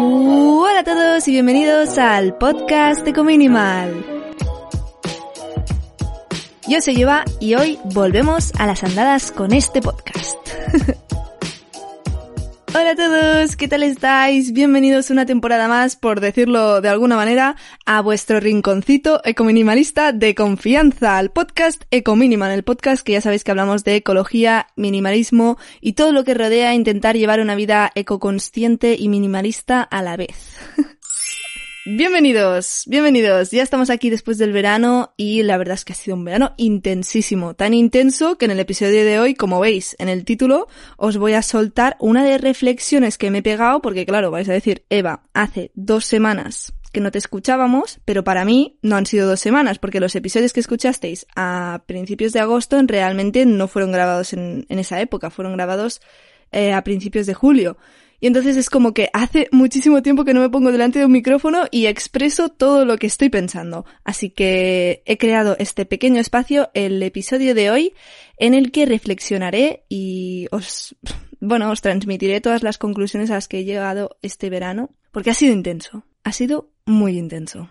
Hola a todos y bienvenidos al podcast Ecominimal. Yo soy Eva y hoy volvemos a las andadas con este podcast. Hola a todos, ¿qué tal estáis? Bienvenidos una temporada más, por decirlo de alguna manera, a vuestro rinconcito ecominimalista de confianza, al podcast Ecominimal, el podcast que ya sabéis que hablamos de ecología, minimalismo y todo lo que rodea intentar llevar una vida ecoconsciente y minimalista a la vez. Bienvenidos, bienvenidos. Ya estamos aquí después del verano y la verdad es que ha sido un verano intensísimo, tan intenso que en el episodio de hoy, como veis en el título, os voy a soltar una de reflexiones que me he pegado porque claro, vais a decir, Eva, hace dos semanas que no te escuchábamos, pero para mí no han sido dos semanas porque los episodios que escuchasteis a principios de agosto realmente no fueron grabados en, esa época, fueron grabados eh, a principios de julio. Y entonces es como que hace muchísimo tiempo que no me pongo delante de un micrófono y expreso todo lo que estoy pensando. Así que he creado este pequeño espacio, el episodio de hoy, en el que reflexionaré y os, bueno, os transmitiré todas las conclusiones a las que he llegado este verano, porque ha sido intenso. Ha sido muy intenso.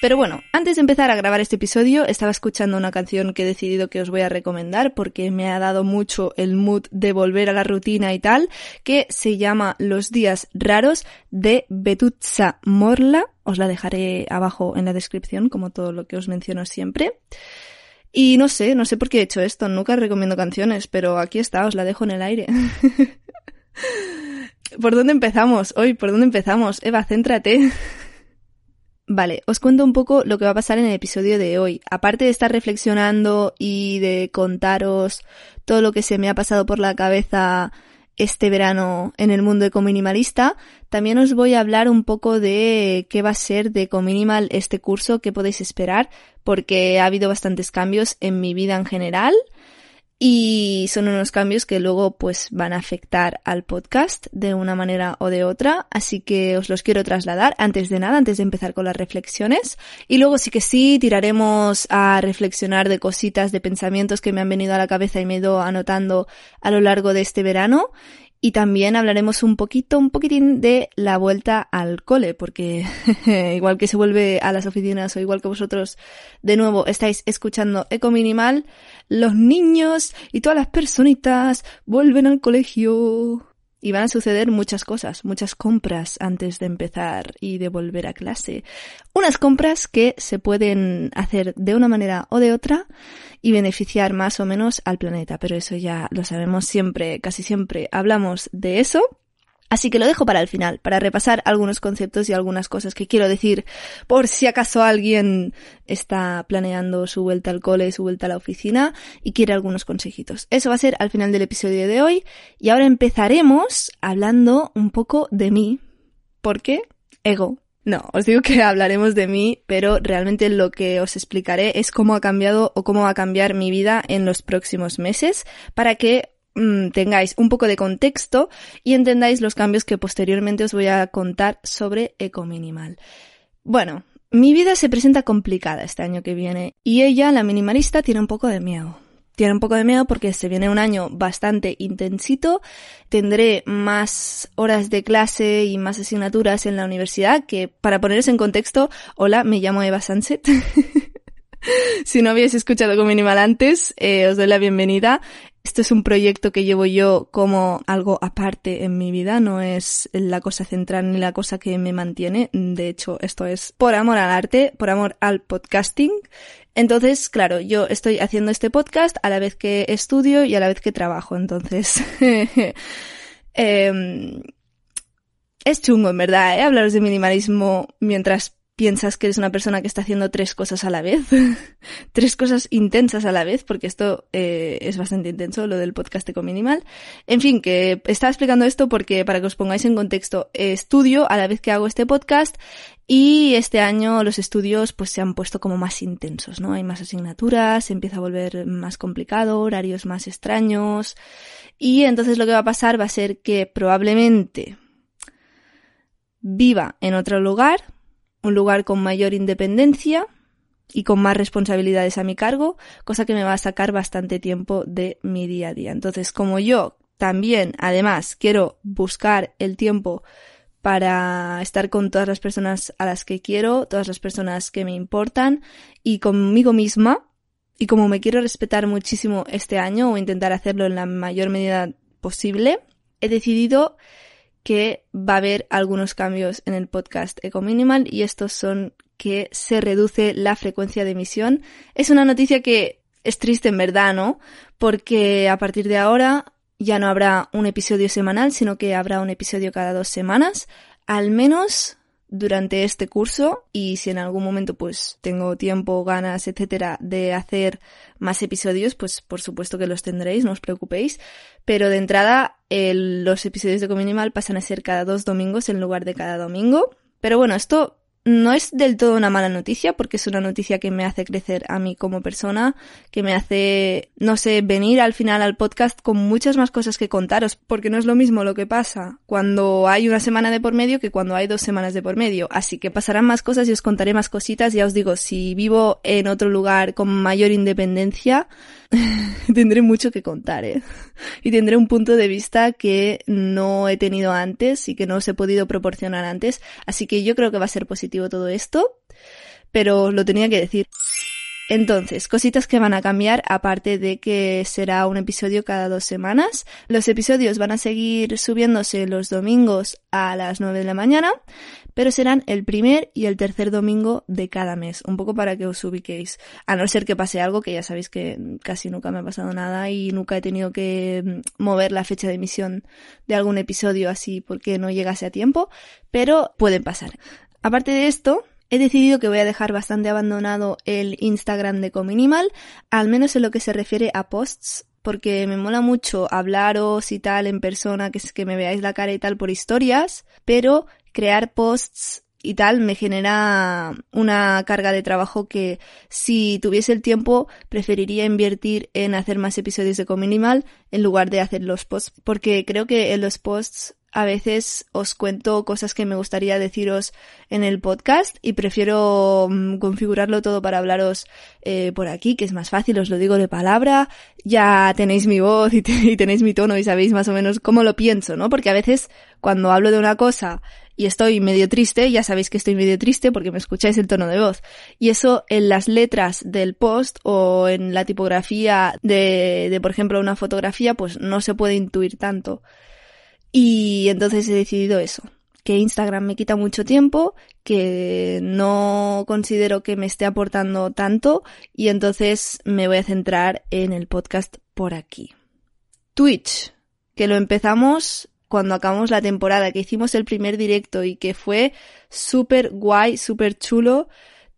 Pero bueno, antes de empezar a grabar este episodio, estaba escuchando una canción que he decidido que os voy a recomendar porque me ha dado mucho el mood de volver a la rutina y tal, que se llama Los días raros de Betutsa Morla. Os la dejaré abajo en la descripción, como todo lo que os menciono siempre. Y no sé, no sé por qué he hecho esto, nunca recomiendo canciones, pero aquí está, os la dejo en el aire. ¿Por dónde empezamos? Hoy, ¿por dónde empezamos? Eva, céntrate. Vale, os cuento un poco lo que va a pasar en el episodio de hoy. Aparte de estar reflexionando y de contaros todo lo que se me ha pasado por la cabeza este verano en el mundo ecominimalista, también os voy a hablar un poco de qué va a ser de Ecominimal este curso, qué podéis esperar, porque ha habido bastantes cambios en mi vida en general y son unos cambios que luego pues van a afectar al podcast de una manera o de otra, así que os los quiero trasladar antes de nada, antes de empezar con las reflexiones. Y luego sí que sí tiraremos a reflexionar de cositas, de pensamientos que me han venido a la cabeza y me he ido anotando a lo largo de este verano. Y también hablaremos un poquito, un poquitín de la vuelta al cole, porque igual que se vuelve a las oficinas o igual que vosotros de nuevo estáis escuchando Eco Minimal, los niños y todas las personitas vuelven al colegio. Y van a suceder muchas cosas, muchas compras antes de empezar y de volver a clase. Unas compras que se pueden hacer de una manera o de otra y beneficiar más o menos al planeta, pero eso ya lo sabemos siempre, casi siempre hablamos de eso. Así que lo dejo para el final, para repasar algunos conceptos y algunas cosas que quiero decir por si acaso alguien está planeando su vuelta al cole, su vuelta a la oficina y quiere algunos consejitos. Eso va a ser al final del episodio de hoy y ahora empezaremos hablando un poco de mí. ¿Por qué? Ego. No, os digo que hablaremos de mí, pero realmente lo que os explicaré es cómo ha cambiado o cómo va a cambiar mi vida en los próximos meses para que Mm, tengáis un poco de contexto y entendáis los cambios que posteriormente os voy a contar sobre Ecominimal. Bueno, mi vida se presenta complicada este año que viene y ella, la minimalista, tiene un poco de miedo. Tiene un poco de miedo porque se viene un año bastante intensito, tendré más horas de clase y más asignaturas en la universidad que, para poneros en contexto, hola, me llamo Eva Sunset. si no habéis escuchado con Minimal antes, eh, os doy la bienvenida. Esto es un proyecto que llevo yo como algo aparte en mi vida, no es la cosa central ni la cosa que me mantiene. De hecho, esto es por amor al arte, por amor al podcasting. Entonces, claro, yo estoy haciendo este podcast a la vez que estudio y a la vez que trabajo. Entonces, eh, es chungo, en verdad, ¿eh? hablaros de minimalismo mientras piensas que eres una persona que está haciendo tres cosas a la vez, tres cosas intensas a la vez, porque esto eh, es bastante intenso, lo del podcast Eco Minimal. En fin, que estaba explicando esto porque para que os pongáis en contexto, estudio a la vez que hago este podcast y este año los estudios pues se han puesto como más intensos, ¿no? Hay más asignaturas, se empieza a volver más complicado, horarios más extraños y entonces lo que va a pasar va a ser que probablemente viva en otro lugar, un lugar con mayor independencia y con más responsabilidades a mi cargo, cosa que me va a sacar bastante tiempo de mi día a día. Entonces, como yo también, además, quiero buscar el tiempo para estar con todas las personas a las que quiero, todas las personas que me importan y conmigo misma, y como me quiero respetar muchísimo este año o intentar hacerlo en la mayor medida posible, he decidido que va a haber algunos cambios en el podcast Eco Minimal y estos son que se reduce la frecuencia de emisión. Es una noticia que es triste en verdad, ¿no? Porque a partir de ahora ya no habrá un episodio semanal, sino que habrá un episodio cada dos semanas, al menos durante este curso y si en algún momento pues tengo tiempo, ganas, etcétera, de hacer más episodios, pues por supuesto que los tendréis, no os preocupéis. Pero de entrada, los episodios de Cominimal pasan a ser cada dos domingos en lugar de cada domingo. Pero bueno, esto no es del todo una mala noticia porque es una noticia que me hace crecer a mí como persona, que me hace, no sé, venir al final al podcast con muchas más cosas que contaros, porque no es lo mismo lo que pasa cuando hay una semana de por medio que cuando hay dos semanas de por medio. Así que pasarán más cosas y os contaré más cositas. Ya os digo, si vivo en otro lugar con mayor independencia, tendré mucho que contar, ¿eh? Y tendré un punto de vista que no he tenido antes y que no os he podido proporcionar antes. Así que yo creo que va a ser positivo todo esto, pero lo tenía que decir. Entonces, cositas que van a cambiar, aparte de que será un episodio cada dos semanas. Los episodios van a seguir subiéndose los domingos a las 9 de la mañana, pero serán el primer y el tercer domingo de cada mes, un poco para que os ubiquéis. A no ser que pase algo, que ya sabéis que casi nunca me ha pasado nada y nunca he tenido que mm, mover la fecha de emisión de algún episodio así porque no llegase a tiempo, pero pueden pasar. Aparte de esto, He decidido que voy a dejar bastante abandonado el Instagram de Cominimal, al menos en lo que se refiere a posts, porque me mola mucho hablaros y tal en persona, que es que me veáis la cara y tal por historias, pero crear posts y tal me genera una carga de trabajo que si tuviese el tiempo preferiría invertir en hacer más episodios de Cominimal en lugar de hacer los posts porque creo que en los posts a veces os cuento cosas que me gustaría deciros en el podcast y prefiero mm, configurarlo todo para hablaros eh, por aquí, que es más fácil, os lo digo de palabra, ya tenéis mi voz y, tenéis mi tono y sabéis más o menos cómo lo pienso, ¿no? Porque a veces cuando hablo de una cosa y estoy medio triste, ya sabéis que estoy medio triste porque me escucháis el tono de voz. Y eso en las letras del post o en la tipografía de, de por ejemplo, una fotografía, pues no se puede intuir tanto. Y entonces he decidido eso, que Instagram me quita mucho tiempo, que no considero que me esté aportando tanto y entonces me voy a centrar en el podcast por aquí. Twitch, que lo empezamos cuando acabamos la temporada, que hicimos el primer directo y que fue súper guay, súper chulo,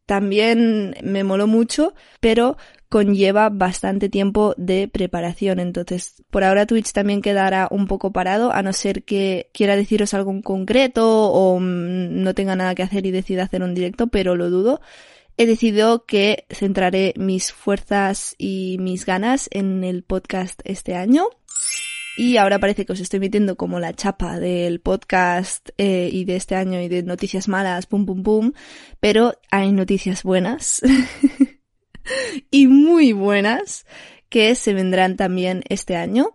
también me moló mucho, pero conlleva bastante tiempo de preparación. Entonces, por ahora Twitch también quedará un poco parado, a no ser que quiera deciros algo en concreto o mm, no tenga nada que hacer y decida hacer un directo, pero lo dudo. He decidido que centraré mis fuerzas y mis ganas en el podcast este año. Y ahora parece que os estoy metiendo como la chapa del podcast eh, y de este año y de noticias malas, pum pum pum, pero hay noticias buenas. y muy buenas que se vendrán también este año.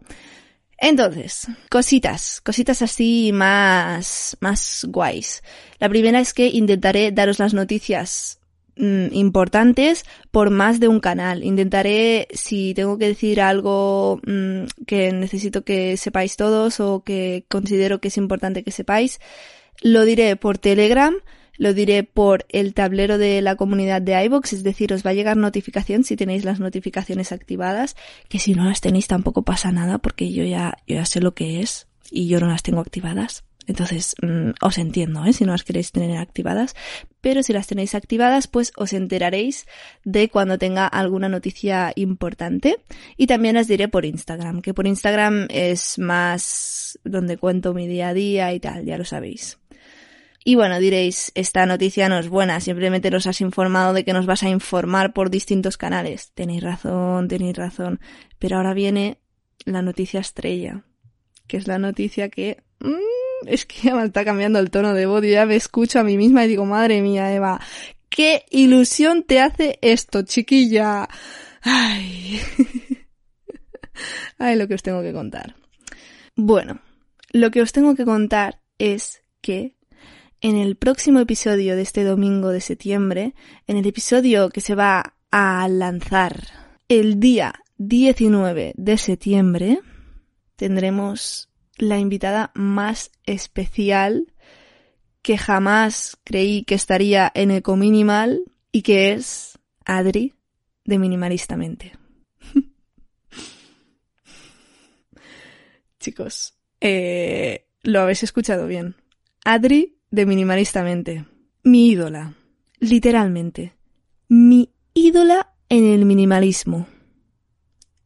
Entonces, cositas, cositas así más, más guays. La primera es que intentaré daros las noticias mm, importantes por más de un canal. Intentaré, si tengo que decir algo mm, que necesito que sepáis todos o que considero que es importante que sepáis, lo diré por Telegram, lo diré por el tablero de la comunidad de iVoox, es decir, os va a llegar notificación si tenéis las notificaciones activadas, que si no las tenéis tampoco pasa nada porque yo ya, yo ya sé lo que es y yo no las tengo activadas. Entonces, mm, os entiendo, ¿eh? si no las queréis tener activadas, pero si las tenéis activadas, pues os enteraréis de cuando tenga alguna noticia importante. Y también las diré por Instagram, que por Instagram es más donde cuento mi día a día y tal, ya lo sabéis. Y bueno, diréis, esta noticia no es buena, simplemente nos has informado de que nos vas a informar por distintos canales. Tenéis razón, tenéis razón. Pero ahora viene la noticia estrella, que es la noticia que... Mmm, es que ya me está cambiando el tono de voz, yo ya me escucho a mí misma y digo, madre mía, Eva, qué ilusión te hace esto, chiquilla. Ay. Ay, lo que os tengo que contar. Bueno, lo que os tengo que contar es que en el próximo episodio de este domingo de septiembre, en el episodio que se va a lanzar el día 19 de septiembre, tendremos la invitada más especial que jamás creí que estaría en Ecominimal y que es Adri de Minimalistamente. Chicos, eh, lo habéis escuchado bien. Adri de Minimalistamente. Mi ídola. Literalmente. Mi ídola en el minimalismo.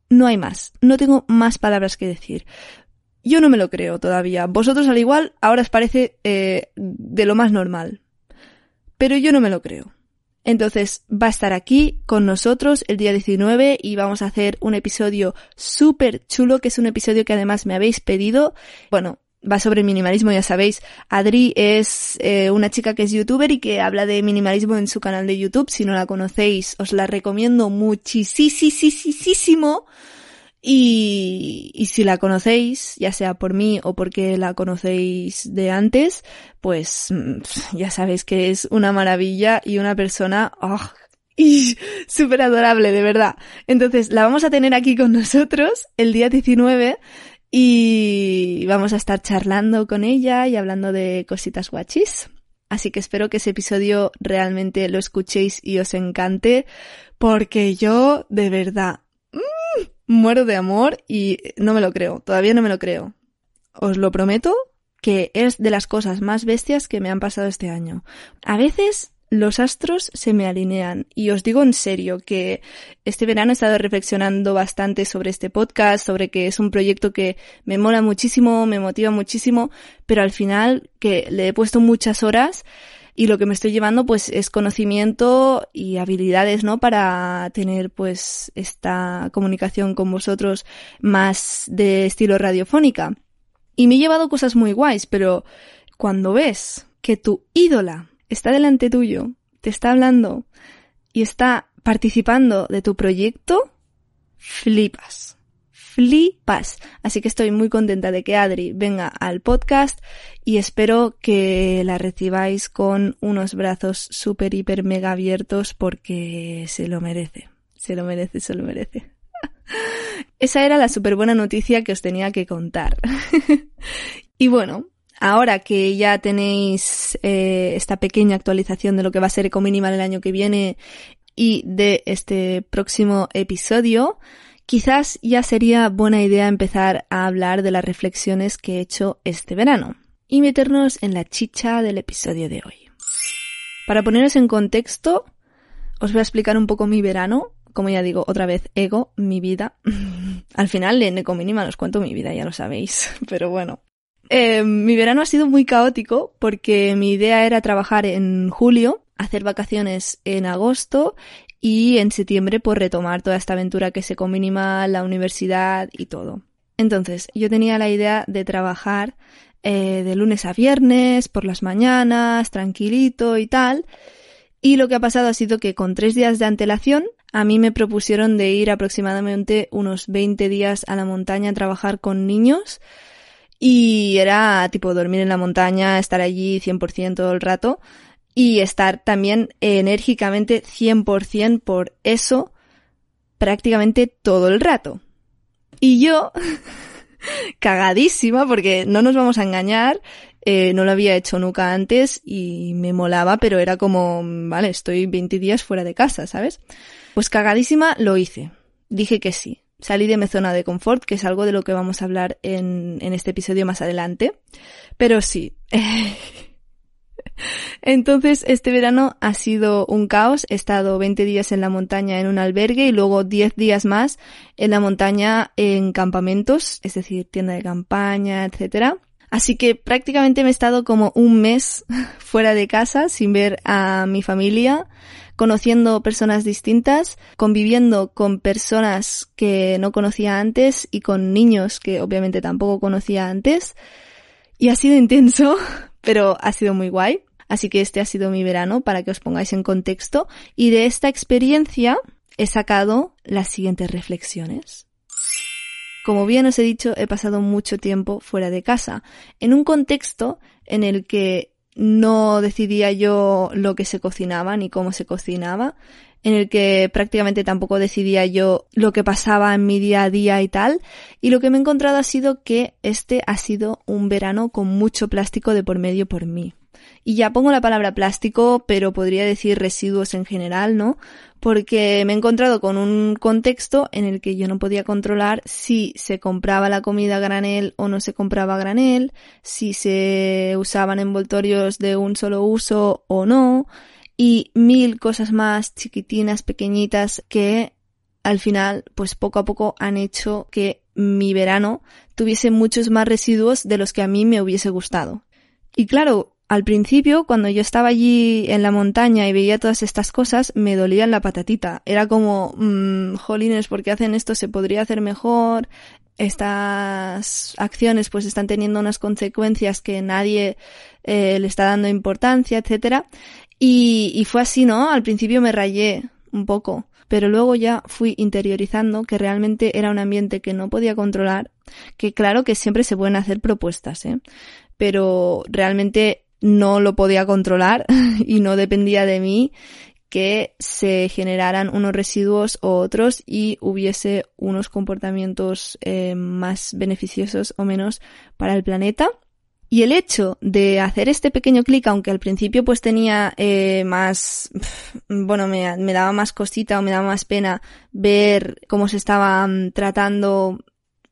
No hay más. No tengo más palabras que decir. Yo no me lo creo todavía. Vosotros al igual ahora os parece eh, de lo más normal. Pero yo no me lo creo. Entonces va a estar aquí con nosotros el día 19 y vamos a hacer un episodio súper chulo, que es un episodio que además me habéis pedido. Bueno, va sobre minimalismo, ya sabéis. Adri es eh, una chica que es youtuber y que habla de minimalismo en su canal de YouTube. Si no la conocéis, os la recomiendo muchísimo. Y, si la conocéis, ya sea por mí o porque la conocéis de antes, pues mm, ya sabéis que es una maravilla y una persona oh, súper adorable, de verdad. Entonces, la vamos a tener aquí con nosotros el día 19 y vamos a estar charlando con ella y hablando de cositas guachis. Así que espero que ese episodio realmente lo escuchéis y os encante, porque yo, de verdad, mmm, muero de amor y no me lo creo, todavía no me lo creo. Os lo prometo que es de las cosas más bestias que me han pasado este año. A veces los astros se me alinean y os digo en serio que este verano he estado reflexionando bastante sobre este podcast, sobre que es un proyecto que me mola muchísimo, me motiva muchísimo, pero al final que le he puesto muchas horas y lo que me estoy llevando pues es conocimiento y habilidades, ¿no? Para tener pues esta comunicación con vosotros más de estilo radiofónica. Y me he llevado cosas muy guays, pero cuando ves que tu ídola está delante tuyo, te está hablando y está participando de tu proyecto, flipas. Flipas. Así que estoy muy contenta de que Adri venga al podcast y espero que la recibáis con unos brazos súper, hiper, mega abiertos porque se lo merece. Se lo merece, se lo merece. Esa era la súper buena noticia que os tenía que contar. y bueno, Ahora que ya tenéis eh, esta pequeña actualización de lo que va a ser Ecominimal el año que viene y de este próximo episodio, quizás ya sería buena idea empezar a hablar de las reflexiones que he hecho este verano y meternos en la chicha del episodio de hoy. Para poneros en contexto, os voy a explicar un poco mi verano, como ya digo, otra vez ego, mi vida. Al final en Ecominimal os cuento mi vida, ya lo sabéis, pero bueno. Eh, mi verano ha sido muy caótico porque mi idea era trabajar en julio, hacer vacaciones en agosto y en septiembre por retomar toda esta aventura que se con la universidad y todo. Entonces, yo tenía la idea de trabajar eh, de lunes a viernes, por las mañanas, tranquilito y tal. Y lo que ha pasado ha sido que con tres días de antelación a mí me propusieron de ir aproximadamente unos 20 días a la montaña a trabajar con niños y era tipo dormir en la montaña, estar allí 100% todo el rato y estar también enérgicamente 100% por eso prácticamente todo el rato. Y yo, cagadísima, porque no nos vamos a engañar, eh, no lo había hecho nunca antes y me molaba, pero era como, vale, estoy 20 días fuera de casa, ¿sabes? Pues cagadísima lo hice. Dije que sí. Salí de mi zona de confort, que es algo de lo que vamos a hablar en, en este episodio más adelante. Pero sí. Entonces, este verano ha sido un caos. He estado 20 días en la montaña en un albergue y luego 10 días más en la montaña en campamentos, es decir, tienda de campaña, etcétera. Así que prácticamente me he estado como un mes fuera de casa sin ver a mi familia, conociendo personas distintas, conviviendo con personas que no conocía antes y con niños que obviamente tampoco conocía antes. Y ha sido intenso, pero ha sido muy guay. Así que este ha sido mi verano para que os pongáis en contexto y de esta experiencia he sacado las siguientes reflexiones. Como bien os he dicho, he pasado mucho tiempo fuera de casa, en un contexto en el que no decidía yo lo que se cocinaba ni cómo se cocinaba, en el que prácticamente tampoco decidía yo lo que pasaba en mi día a día y tal, y lo que me he encontrado ha sido que este ha sido un verano con mucho plástico de por medio por mí. Y ya pongo la palabra plástico, pero podría decir residuos en general, ¿no? Porque me he encontrado con un contexto en el que yo no podía controlar si se compraba la comida granel o no se compraba granel, si se usaban envoltorios de un solo uso o no, y mil cosas más chiquitinas, pequeñitas, que al final, pues poco a poco han hecho que mi verano tuviese muchos más residuos de los que a mí me hubiese gustado. Y claro, al principio, cuando yo estaba allí en la montaña y veía todas estas cosas, me dolía la patatita. Era como, mmm, jolines, ¿por qué hacen esto? Se podría hacer mejor. Estas acciones pues están teniendo unas consecuencias que nadie eh, le está dando importancia, etcétera. Y, y fue así, ¿no? Al principio me rayé un poco, pero luego ya fui interiorizando que realmente era un ambiente que no podía controlar, que claro que siempre se pueden hacer propuestas, ¿eh? Pero realmente no lo podía controlar y no dependía de mí que se generaran unos residuos u otros y hubiese unos comportamientos eh, más beneficiosos o menos para el planeta. Y el hecho de hacer este pequeño clic, aunque al principio pues tenía eh, más, bueno, me, me, daba más cosita o me daba más pena ver cómo se estaba mm, tratando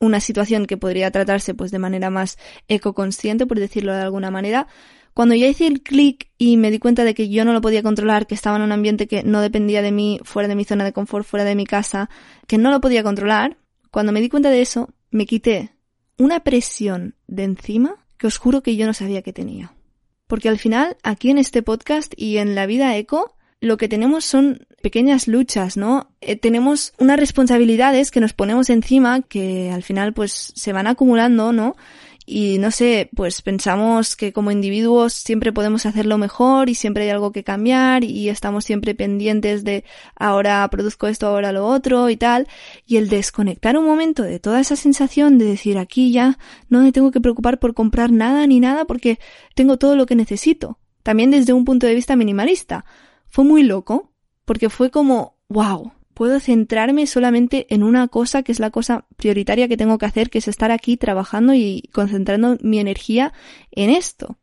una situación que podría tratarse pues de manera más ecoconsciente, por decirlo de alguna manera, cuando ya hice el clic y me di cuenta de que yo no lo podía controlar, que estaba en un ambiente que no dependía de mí, fuera de mi zona de confort, fuera de mi casa, que no lo podía controlar, cuando me di cuenta de eso, me quité una presión de encima que os juro que yo no sabía que tenía. Porque al final, aquí en este podcast y en la vida eco, lo que tenemos son pequeñas luchas, ¿no? Eh, tenemos unas responsabilidades que nos ponemos encima que al final pues se van acumulando, ¿no? Y no sé, pues pensamos que como individuos siempre podemos hacerlo mejor y siempre hay algo que cambiar y estamos siempre pendientes de ahora produzco esto, ahora lo otro y tal. Y el desconectar un momento de toda esa sensación de decir aquí ya no me tengo que preocupar por comprar nada ni nada porque tengo todo lo que necesito. También desde un punto de vista minimalista. Fue muy loco porque fue como, wow, puedo centrarme solamente en una cosa que es la cosa prioritaria que tengo que hacer, que es estar aquí trabajando y concentrando mi energía en esto.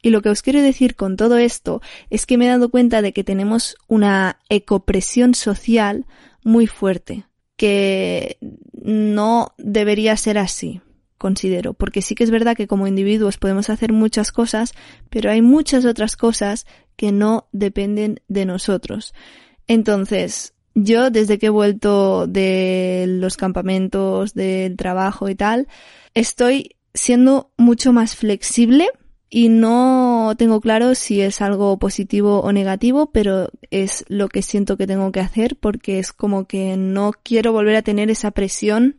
Y lo que os quiero decir con todo esto es que me he dado cuenta de que tenemos una ecopresión social muy fuerte, que no debería ser así, considero, porque sí que es verdad que como individuos podemos hacer muchas cosas, pero hay muchas otras cosas que no dependen de nosotros. Entonces, yo, desde que he vuelto de los campamentos, del trabajo y tal, estoy siendo mucho más flexible y no tengo claro si es algo positivo o negativo, pero es lo que siento que tengo que hacer porque es como que no quiero volver a tener esa presión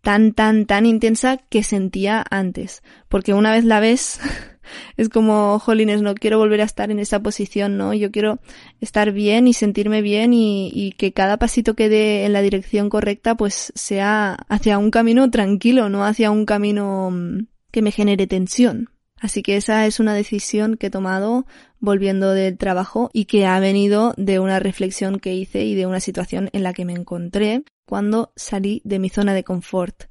tan, tan, tan intensa que sentía antes. Porque una vez la ves, es como, jolines, no quiero volver a estar en esa posición, ¿no? Yo quiero estar bien y sentirme bien y, y que cada pasito que dé en la dirección correcta, pues sea hacia un camino tranquilo, no hacia un camino mm, que me genere tensión. Así que esa es una decisión que he tomado volviendo del trabajo y que ha venido de una reflexión que hice y de una situación en la que me encontré cuando salí de mi zona de confort.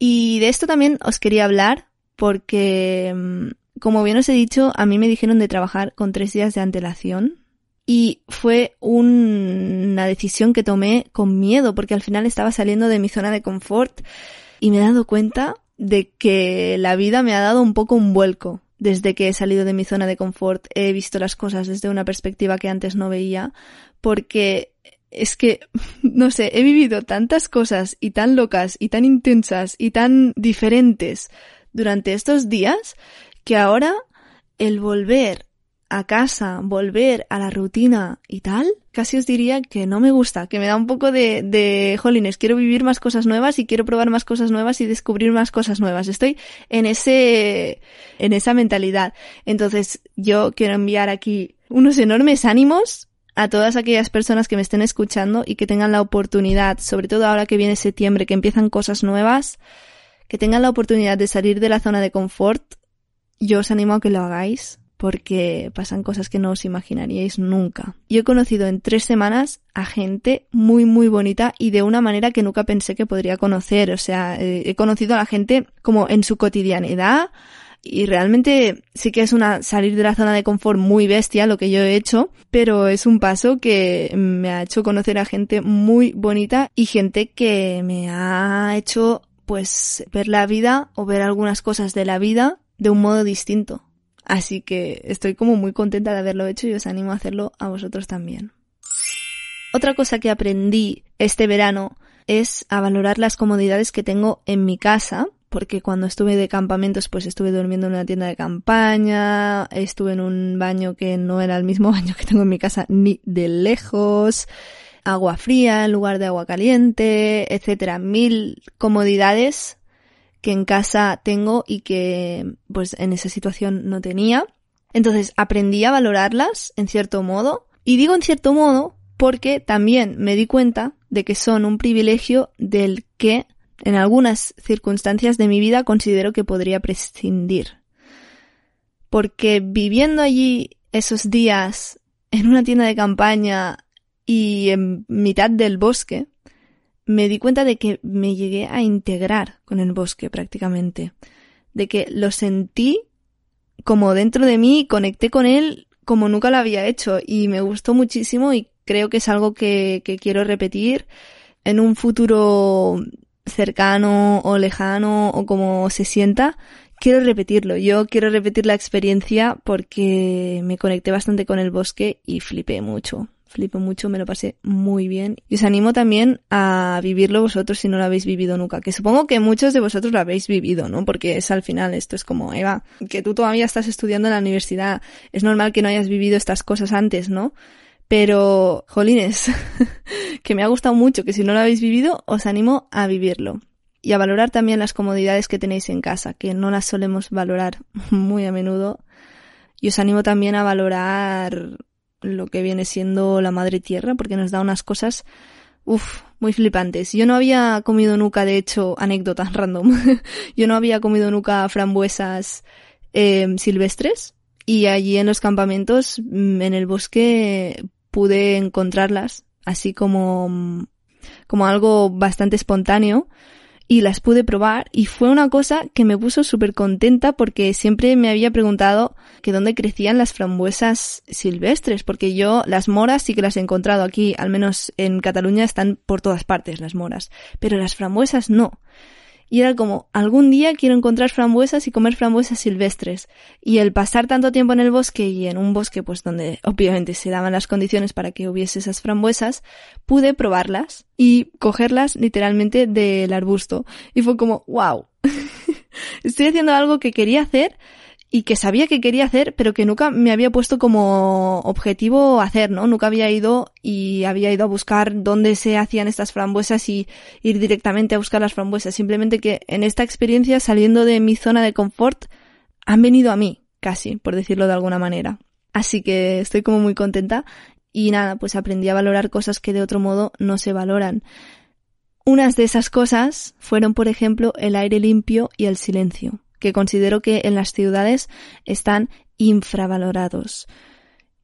Y de esto también os quería hablar porque, mm, como bien os he dicho, a mí me dijeron de trabajar con tres días de antelación y fue una decisión que tomé con miedo porque al final estaba saliendo de mi zona de confort y me he dado cuenta de que la vida me ha dado un poco un vuelco. Desde que he salido de mi zona de confort he visto las cosas desde una perspectiva que antes no veía porque es que, no sé, he vivido tantas cosas y tan locas y tan intensas y tan diferentes durante estos días que ahora el volver a casa, volver a la rutina y tal, casi os diría que no me gusta, que me da un poco de, de jolines, quiero vivir más cosas nuevas y quiero probar más cosas nuevas y descubrir más cosas nuevas. Estoy en ese, en esa mentalidad. Entonces, yo quiero enviar aquí unos enormes ánimos a todas aquellas personas que me estén escuchando y que tengan la oportunidad, sobre todo ahora que viene septiembre, que empiezan cosas nuevas, que tengan la oportunidad de salir de la zona de confort, yo os animo a que lo hagáis porque pasan cosas que no os imaginaríais nunca. Yo he conocido en tres semanas a gente muy muy bonita y de una manera que nunca pensé que podría conocer. O sea, eh, he conocido a la gente como en su cotidianidad y realmente sí que es una salir de la zona de confort muy bestia lo que yo he hecho, pero es un paso que me ha hecho conocer a gente muy bonita y gente que me ha hecho pues ver la vida o ver algunas cosas de la vida de un modo distinto. Así que estoy como muy contenta de haberlo hecho y os animo a hacerlo a vosotros también. Otra cosa que aprendí este verano es a valorar las comodidades que tengo en mi casa, porque cuando estuve de campamentos pues estuve durmiendo en una tienda de campaña, estuve en un baño que no era el mismo baño que tengo en mi casa ni de lejos, agua fría en lugar de agua caliente, etcétera, mil comodidades que en casa tengo y que pues en esa situación no tenía. Entonces aprendí a valorarlas en cierto modo. Y digo en cierto modo porque también me di cuenta de que son un privilegio del que en algunas circunstancias de mi vida considero que podría prescindir. Porque viviendo allí esos días en una tienda de campaña y en mitad del bosque, me di cuenta de que me llegué a integrar con el bosque prácticamente, de que lo sentí como dentro de mí conecté con él como nunca lo había hecho. Y me gustó muchísimo y creo que es algo que, que quiero repetir en un futuro cercano o lejano o como se sienta, quiero repetirlo. Yo quiero repetir la experiencia porque me conecté bastante con el bosque y flipé mucho flipo mucho, me lo pasé muy bien. Y os animo también a vivirlo vosotros si no lo habéis vivido nunca, que supongo que muchos de vosotros lo habéis vivido, ¿no? Porque es al final, esto es como, Eva, que tú todavía estás estudiando en la universidad, es normal que no hayas vivido estas cosas antes, ¿no? Pero, jolines, que me ha gustado mucho, que si no lo habéis vivido, os animo a vivirlo. Y a valorar también las comodidades que tenéis en casa, que no las solemos valorar muy a menudo. Y os animo también a valorar lo que viene siendo la madre tierra, porque nos da unas cosas, uff, muy flipantes. Yo no había comido nunca, de hecho, anécdotas random, yo no había comido nunca frambuesas eh, silvestres y allí en los campamentos, mm, en el bosque, pude encontrarlas, así como, como algo bastante espontáneo y las pude probar y fue una cosa que me puso súper contenta porque siempre me había preguntado que dónde crecían las frambuesas silvestres, porque yo las moras sí que las he encontrado aquí, al menos en Cataluña están por todas partes las moras, pero las frambuesas no. Y era como, algún día quiero encontrar frambuesas y comer frambuesas silvestres. Y el pasar tanto tiempo en el bosque y en un bosque pues donde obviamente se daban las condiciones para que hubiese esas frambuesas, pude probarlas y cogerlas literalmente del arbusto. Y fue como, wow, estoy haciendo algo que quería hacer y que sabía que quería hacer, pero que nunca me había puesto como objetivo hacer, ¿no? Nunca había ido y había ido a buscar dónde se hacían estas frambuesas y ir directamente a buscar las frambuesas. Simplemente que en esta experiencia, saliendo de mi zona de confort, han venido a mí, casi, por decirlo de alguna manera. Así que estoy como muy contenta y nada, pues aprendí a valorar cosas que de otro modo no se valoran. Unas de esas cosas fueron, por ejemplo, el aire limpio y el silencio que considero que en las ciudades están infravalorados.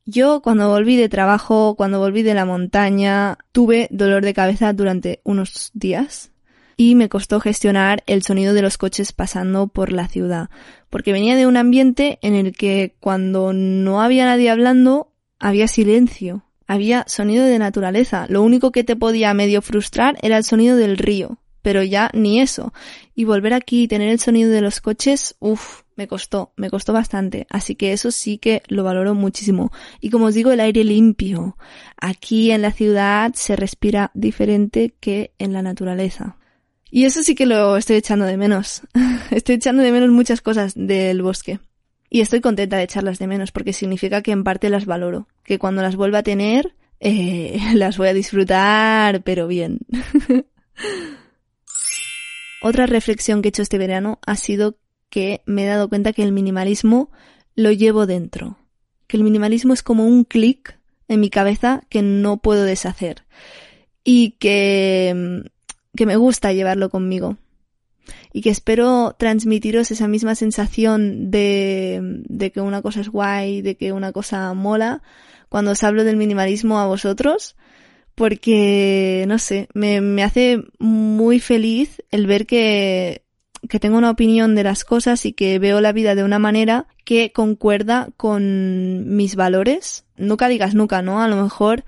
Yo cuando volví de trabajo, cuando volví de la montaña, tuve dolor de cabeza durante unos días y me costó gestionar el sonido de los coches pasando por la ciudad, porque venía de un ambiente en el que cuando no había nadie hablando, había silencio, había sonido de naturaleza. Lo único que te podía medio frustrar era el sonido del río, pero ya ni eso. Y volver aquí y tener el sonido de los coches, uff, me costó, me costó bastante. Así que eso sí que lo valoro muchísimo. Y como os digo, el aire limpio. Aquí en la ciudad se respira diferente que en la naturaleza. Y eso sí que lo estoy echando de menos. estoy echando de menos muchas cosas del bosque. Y estoy contenta de echarlas de menos porque significa que en parte las valoro. Que cuando las vuelva a tener, eh, las voy a disfrutar, pero bien. Otra reflexión que he hecho este verano ha sido que me he dado cuenta que el minimalismo lo llevo dentro. Que el minimalismo es como un clic en mi cabeza que no puedo deshacer. Y que, que me gusta llevarlo conmigo y que espero transmitiros esa misma sensación de, de que una cosa es guay, de que una cosa mola, cuando os hablo del minimalismo a vosotros, porque, no sé, me, me hace muy feliz el ver que, que tengo una opinión de las cosas y que veo la vida de una manera que concuerda con mis valores. Nunca digas nunca, ¿no? A lo mejor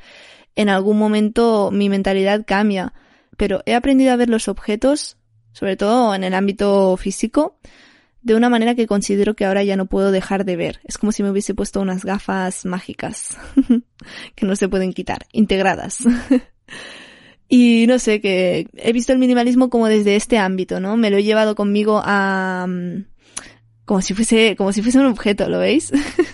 en algún momento mi mentalidad cambia, pero he aprendido a ver los objetos sobre todo en el ámbito físico, de una manera que considero que ahora ya no puedo dejar de ver. Es como si me hubiese puesto unas gafas mágicas que no se pueden quitar, integradas. y no sé, que he visto el minimalismo como desde este ámbito, ¿no? Me lo he llevado conmigo a... Mm, como si fuese, como si fuese un objeto, ¿lo veis?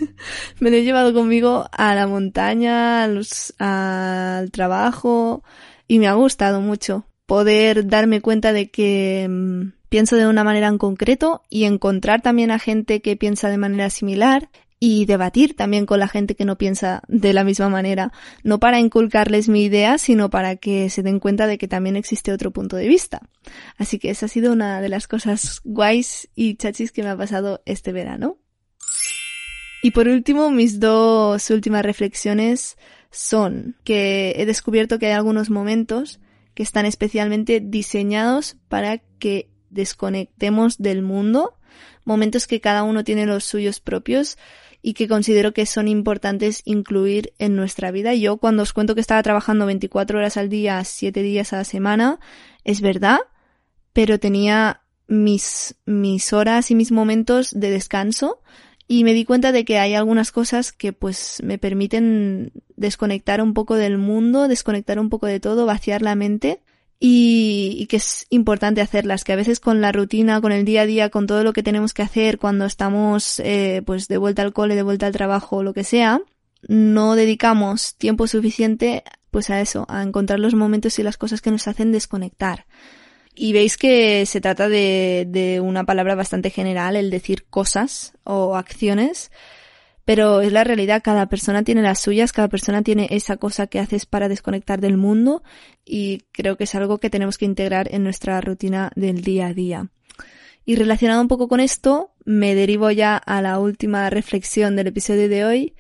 me lo he llevado conmigo a la montaña, al trabajo, y me ha gustado mucho poder darme cuenta de que mm, pienso de una manera en concreto y encontrar también a gente que piensa de manera similar y debatir también con la gente que no piensa de la misma manera, no para inculcarles mi idea, sino para que se den cuenta de que también existe otro punto de vista. Así que esa ha sido una de las cosas guays y chachis que me ha pasado este verano. Y por último, mis dos últimas reflexiones son que he descubierto que hay algunos momentos que están especialmente diseñados para que desconectemos del mundo, momentos que cada uno tiene los suyos propios y que considero que son importantes incluir en nuestra vida. Yo cuando os cuento que estaba trabajando 24 horas al día, 7 días a la semana, es verdad, pero tenía mis, mis horas y mis momentos de descanso y me di cuenta de que hay algunas cosas que pues me permiten desconectar un poco del mundo, desconectar un poco de todo, vaciar la mente y, que es importante hacerlas, que a veces con la rutina, con el día a día, con todo lo que tenemos que hacer cuando estamos eh, pues de vuelta al cole, de vuelta al trabajo lo que sea, no dedicamos tiempo suficiente pues a eso, a encontrar los momentos y las cosas que nos hacen desconectar. Y veis que se trata de, de una palabra bastante general, el decir cosas o acciones, pero es la realidad, cada persona tiene las suyas, cada persona tiene esa cosa que haces para desconectar del mundo y creo que es algo que tenemos que integrar en nuestra rutina del día a día. Y relacionado un poco con esto, me derivo ya a la última reflexión del episodio de hoy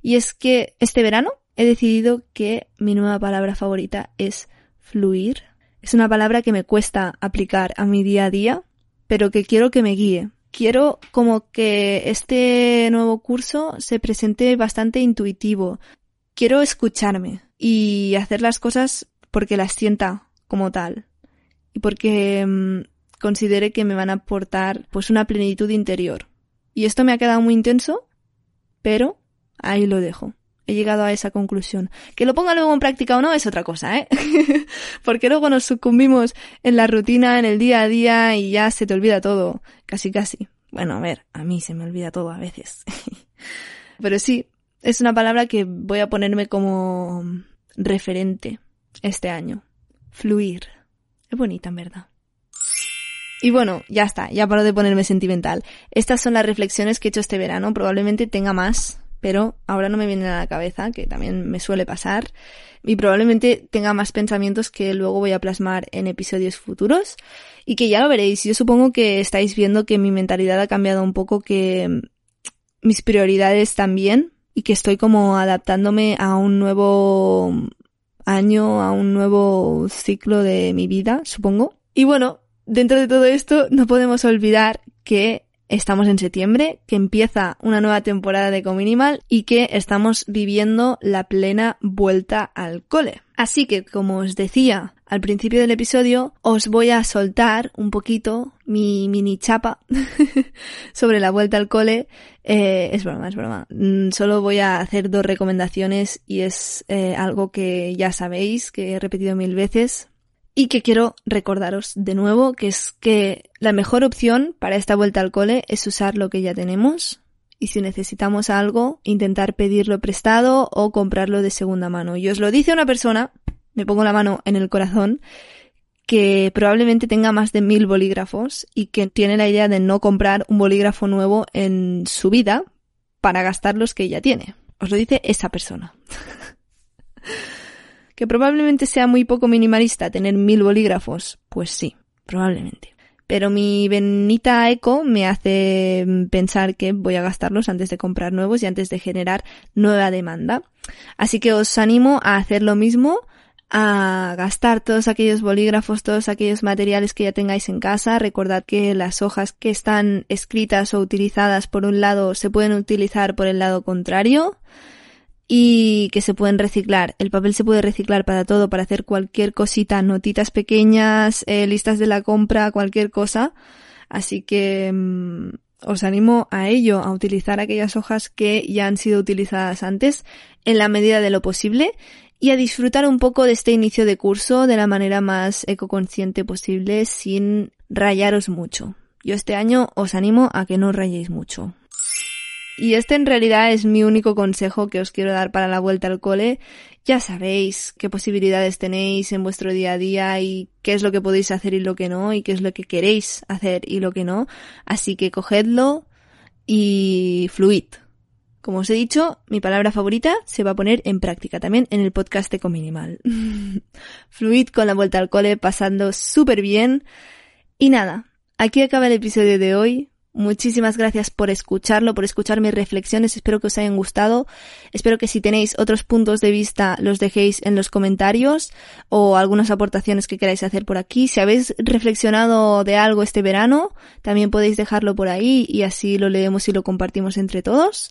y es que este verano he decidido que mi nueva palabra favorita es fluir es una palabra que me cuesta aplicar a mi día a día, pero que quiero que me guíe. Quiero como que este nuevo curso se presente bastante intuitivo. Quiero escucharme y hacer las cosas porque las sienta como tal y porque mm, considere que me van a aportar pues una plenitud interior. Y esto me ha quedado muy intenso, pero ahí lo dejo he llegado a esa conclusión. Que lo ponga luego en práctica o no es otra cosa, ¿eh? Porque luego nos sucumbimos en la rutina, en el día a día y ya se te olvida todo, casi casi. Bueno, a ver, a mí se me olvida todo a veces. Pero sí, es una palabra que voy a ponerme como referente este año. Fluir. Es bonita, en verdad. Y bueno, ya está, ya paro de ponerme sentimental. Estas son las reflexiones que he hecho este verano. Probablemente tenga más, pero ahora no me viene a la cabeza, que también me suele pasar, y probablemente tenga más pensamientos que luego voy a plasmar en episodios futuros, y que ya lo veréis. Yo supongo que estáis viendo que mi mentalidad ha cambiado un poco, que mis prioridades también, y que estoy como adaptándome a un nuevo año, a un nuevo ciclo de mi vida, supongo. Y bueno, dentro de todo esto no podemos olvidar que estamos en septiembre, que empieza una nueva temporada de Cominimal y que estamos viviendo la plena vuelta al cole. Así que, como os decía al principio del episodio, os voy a soltar un poquito mi mini chapa sobre la vuelta al cole. Eh, es broma, es broma. Mm, solo voy a hacer dos recomendaciones y es eh, algo que ya sabéis, que he repetido mil veces, y que quiero recordaros de nuevo, que es que la mejor opción para esta vuelta al cole es usar lo que ya tenemos y si necesitamos algo, intentar pedirlo prestado o comprarlo de segunda mano. Y os lo dice una persona, me pongo la mano en el corazón, que probablemente tenga más de mil bolígrafos y que tiene la idea de no comprar un bolígrafo nuevo en su vida para gastar los que ya tiene. Os lo dice esa persona. Que probablemente sea muy poco minimalista tener mil bolígrafos. Pues sí, probablemente. Pero mi Benita Eco me hace pensar que voy a gastarlos antes de comprar nuevos y antes de generar nueva demanda. Así que os animo a hacer lo mismo, a gastar todos aquellos bolígrafos, todos aquellos materiales que ya tengáis en casa. Recordad que las hojas que están escritas o utilizadas por un lado se pueden utilizar por el lado contrario y que se pueden reciclar. El papel se puede reciclar para todo, para hacer cualquier cosita, notitas pequeñas, eh, listas de la compra, cualquier cosa. Así que mm, os animo a ello, a utilizar aquellas hojas que ya han sido utilizadas antes en la medida de lo posible y a disfrutar un poco de este inicio de curso de la manera más ecoconsciente posible sin rayaros mucho. Yo este año os animo a que no rayéis mucho. Y este en realidad es mi único consejo que os quiero dar para la vuelta al cole. Ya sabéis qué posibilidades tenéis en vuestro día a día y qué es lo que podéis hacer y lo que no, y qué es lo que queréis hacer y lo que no. Así que cogedlo y fluid. Como os he dicho, mi palabra favorita se va a poner en práctica también en el podcast de Cominimal. fluid con la vuelta al cole, pasando súper bien. Y nada, aquí acaba el episodio de hoy. Muchísimas gracias por escucharlo, por escuchar mis reflexiones. Espero que os hayan gustado. Espero que si tenéis otros puntos de vista los dejéis en los comentarios o algunas aportaciones que queráis hacer por aquí. Si habéis reflexionado de algo este verano, también podéis dejarlo por ahí y así lo leemos y lo compartimos entre todos.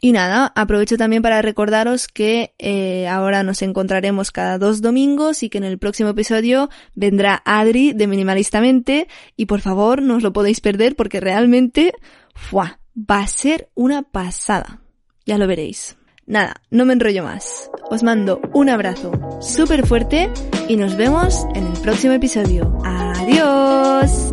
Y nada, aprovecho también para recordaros que eh, ahora nos encontraremos cada dos domingos y que en el próximo episodio vendrá Adri de Minimalistamente y por favor no os lo podéis perder porque realmente ¡fua! va a ser una pasada. Ya lo veréis. Nada, no me enrollo más. Os mando un abrazo súper fuerte y nos vemos en el próximo episodio. Adiós.